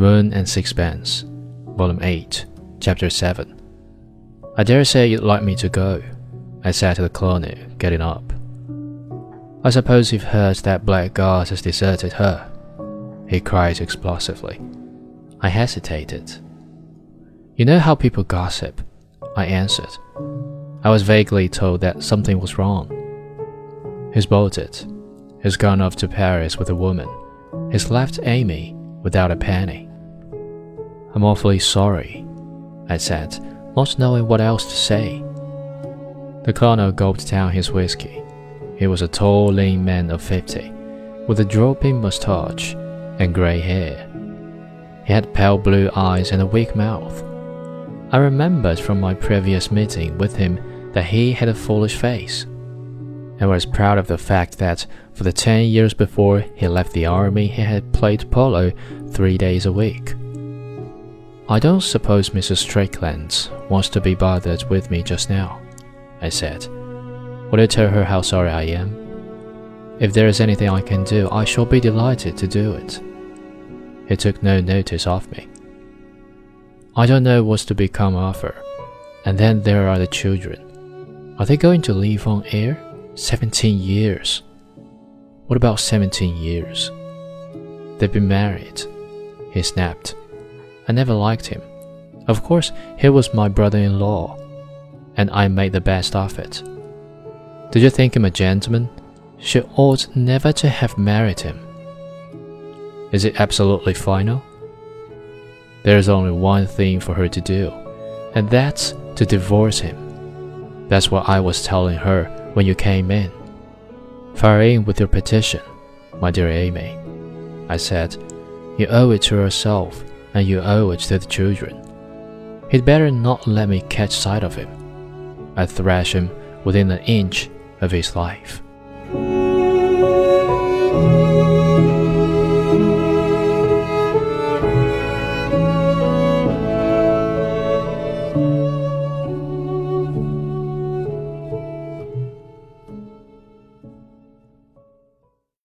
Moon and Sixpence, Volume 8, Chapter 7. I dare say you'd like me to go, I said to the colonel, getting up. I suppose you've heard that Blackguard has deserted her, he cried explosively. I hesitated. You know how people gossip, I answered. I was vaguely told that something was wrong. He's bolted. He's gone off to Paris with a woman. He's left Amy without a penny. I'm awfully sorry, I said, not knowing what else to say. The colonel gulped down his whiskey. He was a tall, lean man of fifty, with a drooping moustache and grey hair. He had pale blue eyes and a weak mouth. I remembered from my previous meeting with him that he had a foolish face, and was proud of the fact that for the ten years before he left the army he had played polo three days a week. I don't suppose Mrs. Strickland wants to be bothered with me just now, I said. Will you tell her how sorry I am? If there is anything I can do, I shall be delighted to do it. He took no notice of me. I don't know what's to become of her. And then there are the children. Are they going to live on air? Seventeen years. What about seventeen years? They've been married. He snapped. I never liked him. Of course, he was my brother in law, and I made the best of it. Did you think him a gentleman? She ought never to have married him. Is it absolutely final? There's only one thing for her to do, and that's to divorce him. That's what I was telling her when you came in. Fire in with your petition, my dear Amy. I said, You owe it to yourself, and you owe it to the children. He'd better not let me catch sight of him. I'd thrash him within an inch of his life.